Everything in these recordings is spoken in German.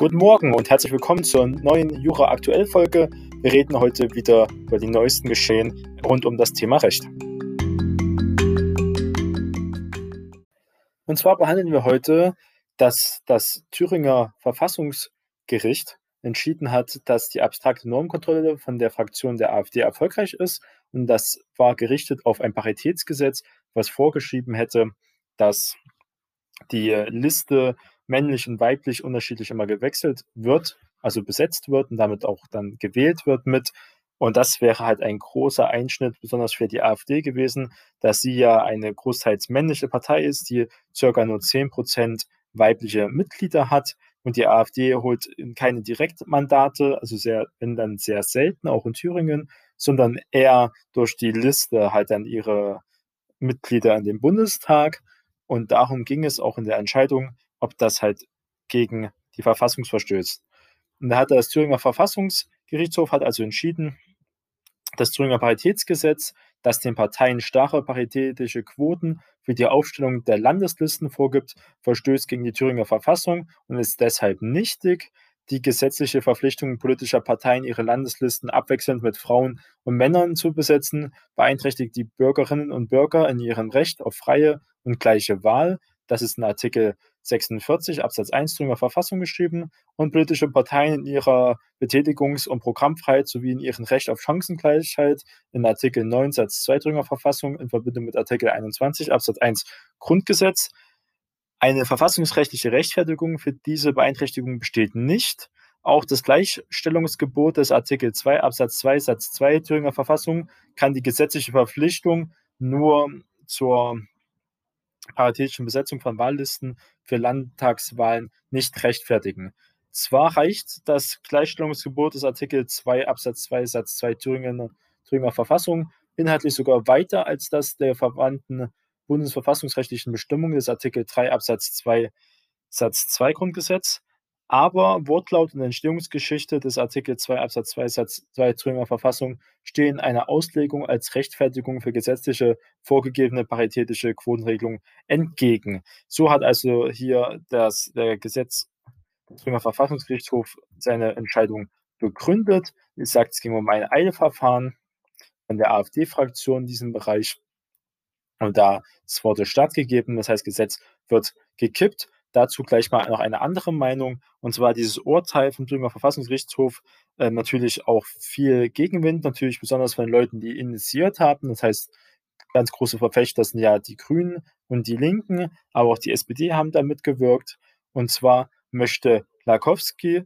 Guten Morgen und herzlich willkommen zur neuen Jura Aktuell Folge. Wir reden heute wieder über die neuesten Geschehen rund um das Thema Recht. Und zwar behandeln wir heute, dass das Thüringer Verfassungsgericht entschieden hat, dass die abstrakte Normkontrolle von der Fraktion der AfD erfolgreich ist. Und das war gerichtet auf ein Paritätsgesetz, was vorgeschrieben hätte, dass die Liste männlich und weiblich unterschiedlich immer gewechselt wird, also besetzt wird und damit auch dann gewählt wird mit. Und das wäre halt ein großer Einschnitt, besonders für die AfD gewesen, dass sie ja eine großteils männliche Partei ist, die circa nur 10% weibliche Mitglieder hat. Und die AfD holt keine Direktmandate, also sehr, wenn dann sehr selten, auch in Thüringen, sondern eher durch die Liste halt dann ihre Mitglieder in den Bundestag. Und darum ging es auch in der Entscheidung, ob das halt gegen die Verfassung verstößt. Und da hat das Thüringer Verfassungsgerichtshof hat also entschieden, das Thüringer Paritätsgesetz, das den Parteien starre paritätische Quoten für die Aufstellung der Landeslisten vorgibt, verstößt gegen die Thüringer Verfassung und ist deshalb nichtig. Die gesetzliche Verpflichtung politischer Parteien, ihre Landeslisten abwechselnd mit Frauen und Männern zu besetzen, beeinträchtigt die Bürgerinnen und Bürger in ihrem Recht auf freie und gleiche Wahl. Das ist in Artikel 46 Absatz 1 Thüringer Verfassung geschrieben und politische Parteien in ihrer Betätigungs- und Programmfreiheit sowie in ihrem Recht auf Chancengleichheit in Artikel 9 Satz 2 Thüringer Verfassung in Verbindung mit Artikel 21 Absatz 1 Grundgesetz. Eine verfassungsrechtliche Rechtfertigung für diese Beeinträchtigung besteht nicht. Auch das Gleichstellungsgebot des Artikel 2 Absatz 2 Satz 2 Thüringer Verfassung kann die gesetzliche Verpflichtung nur zur paritätischen Besetzung von Wahllisten für Landtagswahlen nicht rechtfertigen. Zwar reicht das Gleichstellungsgebot des Artikel 2 Absatz 2 Satz 2 Thüringer, Thüringer Verfassung inhaltlich sogar weiter als das der verwandten bundesverfassungsrechtlichen Bestimmungen des Artikel 3 Absatz 2 Satz 2 Grundgesetz, aber Wortlaut und Entstehungsgeschichte des Artikel 2 Absatz 2 Satz 2 Thüringer Verfassung stehen einer Auslegung als Rechtfertigung für gesetzliche vorgegebene paritätische Quotenregelung entgegen. So hat also hier das der Gesetz Thüringer Verfassungsgerichtshof seine Entscheidung begründet. Es sagt, es ging um ein Eilverfahren von der AfD-Fraktion in diesem Bereich. Und da wurde stattgegeben, das heißt, Gesetz wird gekippt. Dazu gleich mal noch eine andere Meinung, und zwar dieses Urteil vom Thüringer Verfassungsgerichtshof äh, natürlich auch viel Gegenwind, natürlich besonders von den Leuten, die initiiert haben. Das heißt, ganz große Verfechter sind ja die Grünen und die Linken, aber auch die SPD haben da mitgewirkt. Und zwar möchte Lakowski,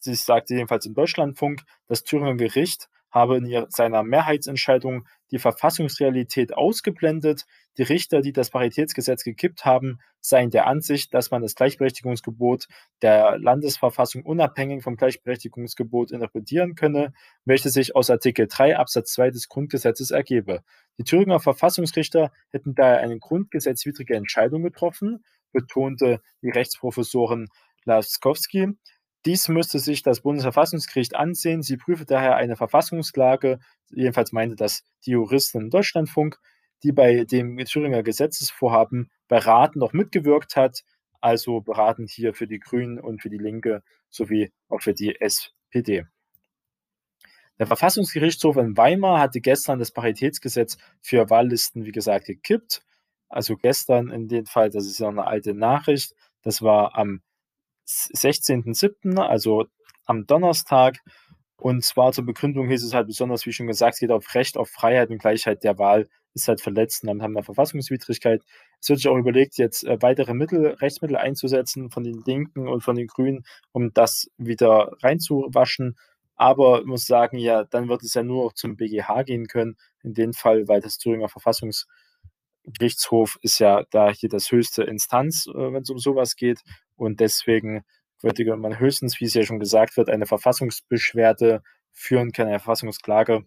sie sagte jedenfalls im Deutschlandfunk, das Thüringer Gericht habe in seiner Mehrheitsentscheidung die Verfassungsrealität ausgeblendet. Die Richter, die das Paritätsgesetz gekippt haben, seien der Ansicht, dass man das Gleichberechtigungsgebot der Landesverfassung unabhängig vom Gleichberechtigungsgebot interpretieren könne, welches sich aus Artikel 3 Absatz 2 des Grundgesetzes ergebe. Die Thüringer Verfassungsrichter hätten daher eine grundgesetzwidrige Entscheidung getroffen, betonte die Rechtsprofessorin Laskowski. Dies müsste sich das Bundesverfassungsgericht ansehen. Sie prüfe daher eine Verfassungsklage, jedenfalls meinte das die Juristin im Deutschlandfunk, die bei dem Thüringer Gesetzesvorhaben beratend noch mitgewirkt hat, also beratend hier für die Grünen und für die Linke sowie auch für die SPD. Der Verfassungsgerichtshof in Weimar hatte gestern das Paritätsgesetz für Wahllisten, wie gesagt, gekippt. Also gestern in dem Fall, das ist ja eine alte Nachricht, das war am 16.07., also am Donnerstag. Und zwar zur Begründung hieß es halt besonders, wie schon gesagt, es geht auf Recht auf Freiheit und Gleichheit der Wahl, ist halt verletzt und dann haben wir Verfassungswidrigkeit. Es wird sich auch überlegt, jetzt äh, weitere Mittel, Rechtsmittel einzusetzen von den Linken und von den Grünen, um das wieder reinzuwaschen. Aber ich muss sagen, ja, dann wird es ja nur zum BGH gehen können, in dem Fall, weil das Thüringer Verfassungsgerichtshof ist ja da hier das höchste Instanz, äh, wenn es um sowas geht. Und deswegen würde man höchstens, wie es ja schon gesagt wird, eine Verfassungsbeschwerde führen können, eine Verfassungsklage.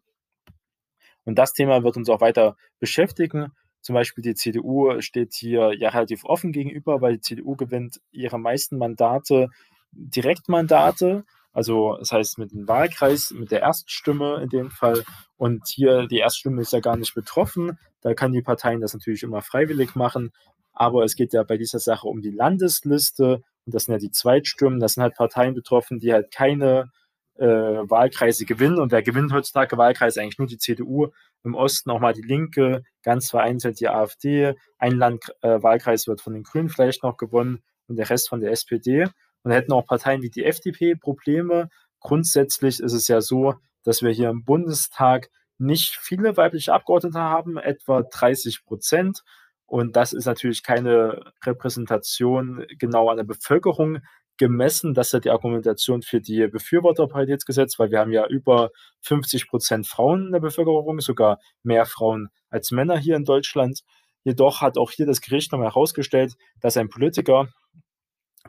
Und das Thema wird uns auch weiter beschäftigen. Zum Beispiel die CDU steht hier ja relativ offen gegenüber, weil die CDU gewinnt ihre meisten Mandate, Direktmandate, also das heißt mit dem Wahlkreis, mit der Erststimme in dem Fall. Und hier die Erststimme ist ja gar nicht betroffen. Da kann die Parteien das natürlich immer freiwillig machen. Aber es geht ja bei dieser Sache um die Landesliste. Und das sind ja die Zweitstimmen. Das sind halt Parteien betroffen, die halt keine äh, Wahlkreise gewinnen. Und wer gewinnt heutzutage Wahlkreise? Eigentlich nur die CDU. Im Osten auch mal die Linke, ganz vereinzelt die AfD. Ein Landwahlkreis äh, wird von den Grünen vielleicht noch gewonnen und der Rest von der SPD. Und hätten auch Parteien wie die FDP Probleme. Grundsätzlich ist es ja so, dass wir hier im Bundestag nicht viele weibliche Abgeordnete haben, etwa 30 Prozent. Und das ist natürlich keine Repräsentation genau an der Bevölkerung gemessen. Das ist ja die Argumentation für die Befürworterparitätsgesetz, weil wir haben ja über 50 Prozent Frauen in der Bevölkerung, sogar mehr Frauen als Männer hier in Deutschland. Jedoch hat auch hier das Gericht nochmal herausgestellt, dass ein Politiker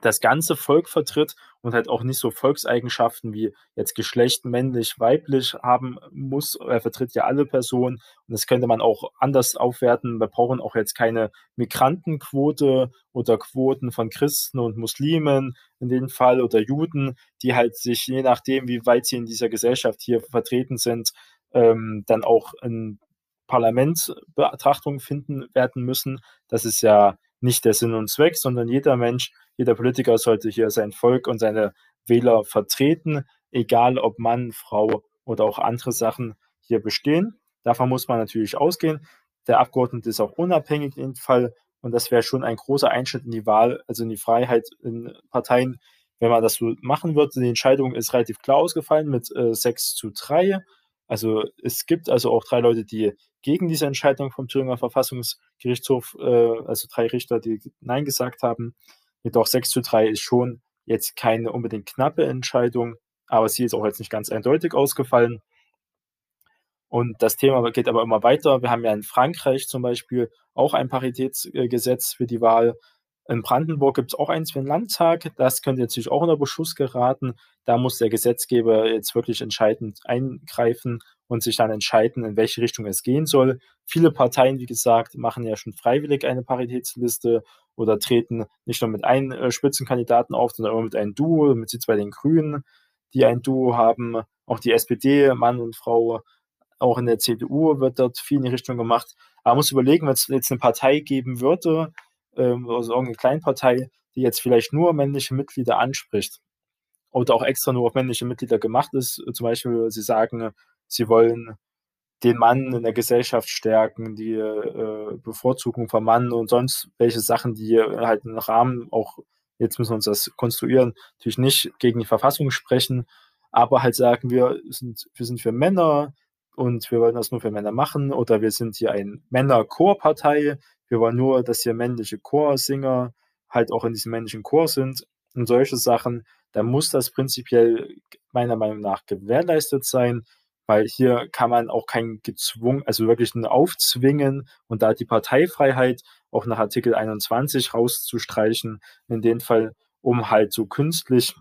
das ganze Volk vertritt und halt auch nicht so Volkseigenschaften wie jetzt Geschlecht, männlich, weiblich haben muss. Er vertritt ja alle Personen und das könnte man auch anders aufwerten. Wir brauchen auch jetzt keine Migrantenquote oder Quoten von Christen und Muslimen in dem Fall oder Juden, die halt sich je nachdem, wie weit sie in dieser Gesellschaft hier vertreten sind, ähm, dann auch in Parlamentsbetrachtung finden werden müssen. Das ist ja nicht der Sinn und Zweck, sondern jeder Mensch, jeder Politiker sollte hier sein Volk und seine Wähler vertreten, egal ob Mann, Frau oder auch andere Sachen hier bestehen. Davon muss man natürlich ausgehen. Der Abgeordnete ist auch unabhängig in dem Fall und das wäre schon ein großer Einschnitt in die Wahl, also in die Freiheit in Parteien, wenn man das so machen würde. Die Entscheidung ist relativ klar ausgefallen mit äh, 6 zu 3. Also es gibt also auch drei Leute, die gegen diese Entscheidung vom Thüringer Verfassungsgerichtshof, äh, also drei Richter, die Nein gesagt haben. Jedoch 6 zu 3 ist schon jetzt keine unbedingt knappe Entscheidung, aber sie ist auch jetzt nicht ganz eindeutig ausgefallen. Und das Thema geht aber immer weiter. Wir haben ja in Frankreich zum Beispiel auch ein Paritätsgesetz für die Wahl in Brandenburg gibt es auch eins für den Landtag. Das könnte jetzt natürlich auch unter Beschuss geraten. Da muss der Gesetzgeber jetzt wirklich entscheidend eingreifen und sich dann entscheiden, in welche Richtung es gehen soll. Viele Parteien, wie gesagt, machen ja schon freiwillig eine Paritätsliste oder treten nicht nur mit einem äh, Spitzenkandidaten auf, sondern immer mit einem Duo, mit sitzt bei den Grünen, die ein Duo haben. Auch die SPD, Mann und Frau, auch in der CDU wird dort viel in die Richtung gemacht. Aber man muss überlegen, wenn es jetzt eine Partei geben würde, ähm, also irgendeine Kleinpartei, die jetzt vielleicht nur männliche Mitglieder anspricht oder auch extra nur auf männliche Mitglieder gemacht ist. Zum Beispiel, sie sagen, sie wollen den Mann in der Gesellschaft stärken, die äh, Bevorzugung vom Mann und sonst welche Sachen, die halt im Rahmen auch, jetzt müssen wir uns das konstruieren, natürlich nicht gegen die Verfassung sprechen, aber halt sagen wir, sind, wir sind für Männer und wir wollen das nur für Männer machen oder wir sind hier ein Männerchorpartei, wir wollen nur, dass hier männliche Chorsinger halt auch in diesem männlichen Chor sind und solche Sachen. Da muss das prinzipiell meiner Meinung nach gewährleistet sein, weil hier kann man auch kein gezwungen, also wirklich ein Aufzwingen und da die Parteifreiheit auch nach Artikel 21 rauszustreichen, in dem Fall, um halt so künstlich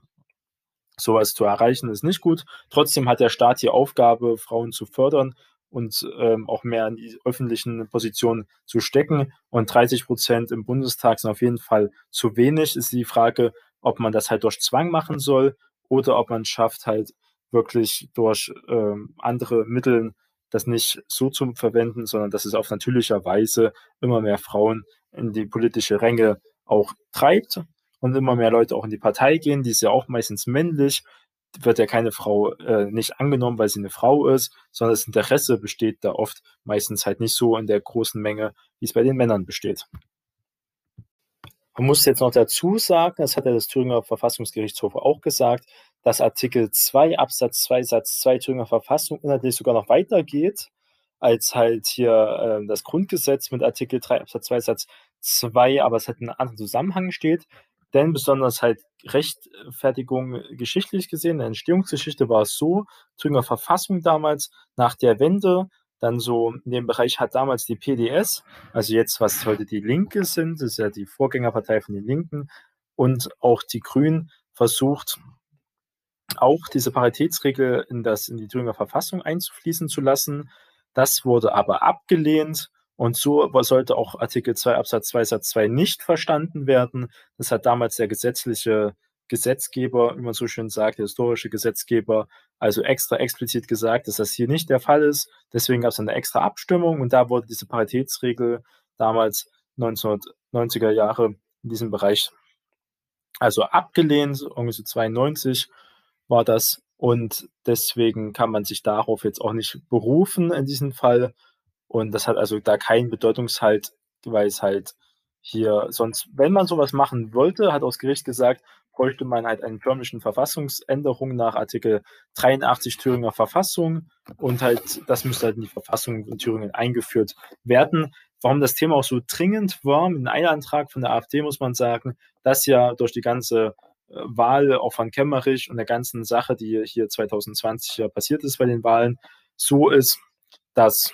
sowas zu erreichen, ist nicht gut. Trotzdem hat der Staat die Aufgabe, Frauen zu fördern und ähm, auch mehr in die öffentlichen Positionen zu stecken. Und 30 Prozent im Bundestag sind auf jeden Fall zu wenig. Ist die Frage, ob man das halt durch Zwang machen soll oder ob man schafft, halt wirklich durch ähm, andere Mittel das nicht so zu verwenden, sondern dass es auf natürlicher Weise immer mehr Frauen in die politische Ränge auch treibt und immer mehr Leute auch in die Partei gehen, die ist ja auch meistens männlich wird ja keine Frau äh, nicht angenommen, weil sie eine Frau ist, sondern das Interesse besteht da oft meistens halt nicht so in der großen Menge, wie es bei den Männern besteht. Man muss jetzt noch dazu sagen, das hat ja das Thüringer Verfassungsgerichtshof auch gesagt, dass Artikel 2 Absatz 2 Satz 2 Thüringer Verfassung inhaltlich sogar noch weitergeht, als halt hier äh, das Grundgesetz mit Artikel 3 Absatz 2 Satz 2, aber es in einem anderen Zusammenhang steht. Denn besonders halt Rechtfertigung geschichtlich gesehen, in der Entstehungsgeschichte war es so, Thüringer Verfassung damals nach der Wende, dann so in dem Bereich hat damals die PDS, also jetzt was heute die Linke sind, das ist ja die Vorgängerpartei von den Linken und auch die Grünen versucht, auch diese Paritätsregel in, das, in die Thüringer Verfassung einzufließen zu lassen. Das wurde aber abgelehnt und so sollte auch Artikel 2 Absatz 2 Satz 2 nicht verstanden werden. Das hat damals der gesetzliche Gesetzgeber, wie man so schön sagt, der historische Gesetzgeber, also extra explizit gesagt, dass das hier nicht der Fall ist. Deswegen gab es eine extra Abstimmung und da wurde diese Paritätsregel damals 1990er Jahre in diesem Bereich also abgelehnt, irgendwie 92 war das. Und deswegen kann man sich darauf jetzt auch nicht berufen in diesem Fall. Und das hat also da keinen Bedeutungshalt, weil es halt hier sonst, wenn man sowas machen wollte, hat das Gericht gesagt, bräuchte man halt einen förmlichen Verfassungsänderung nach Artikel 83 Thüringer Verfassung und halt, das müsste halt in die Verfassung in Thüringen eingeführt werden. Warum das Thema auch so dringend war, mit einem Eilantrag von der AfD muss man sagen, dass ja durch die ganze äh, Wahl auch von Kemmerich und der ganzen Sache, die hier 2020 ja passiert ist bei den Wahlen, so ist, dass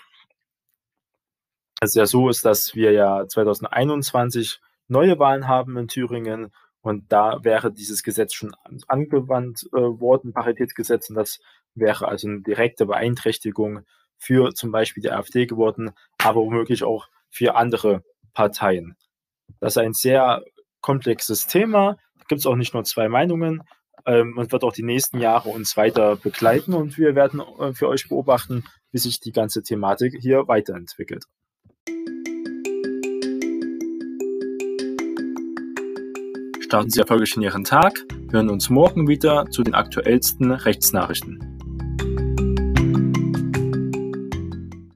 es ja so ist, dass wir ja 2021 neue Wahlen haben in Thüringen und da wäre dieses Gesetz schon angewandt äh, worden, Paritätsgesetz, und das wäre also eine direkte Beeinträchtigung für zum Beispiel die AfD geworden, aber womöglich auch für andere Parteien. Das ist ein sehr komplexes Thema. Da gibt es auch nicht nur zwei Meinungen ähm, und wird auch die nächsten Jahre uns weiter begleiten und wir werden äh, für euch beobachten, wie sich die ganze Thematik hier weiterentwickelt. Starten Sie erfolgreich in Ihren Tag. Hören uns morgen wieder zu den aktuellsten Rechtsnachrichten.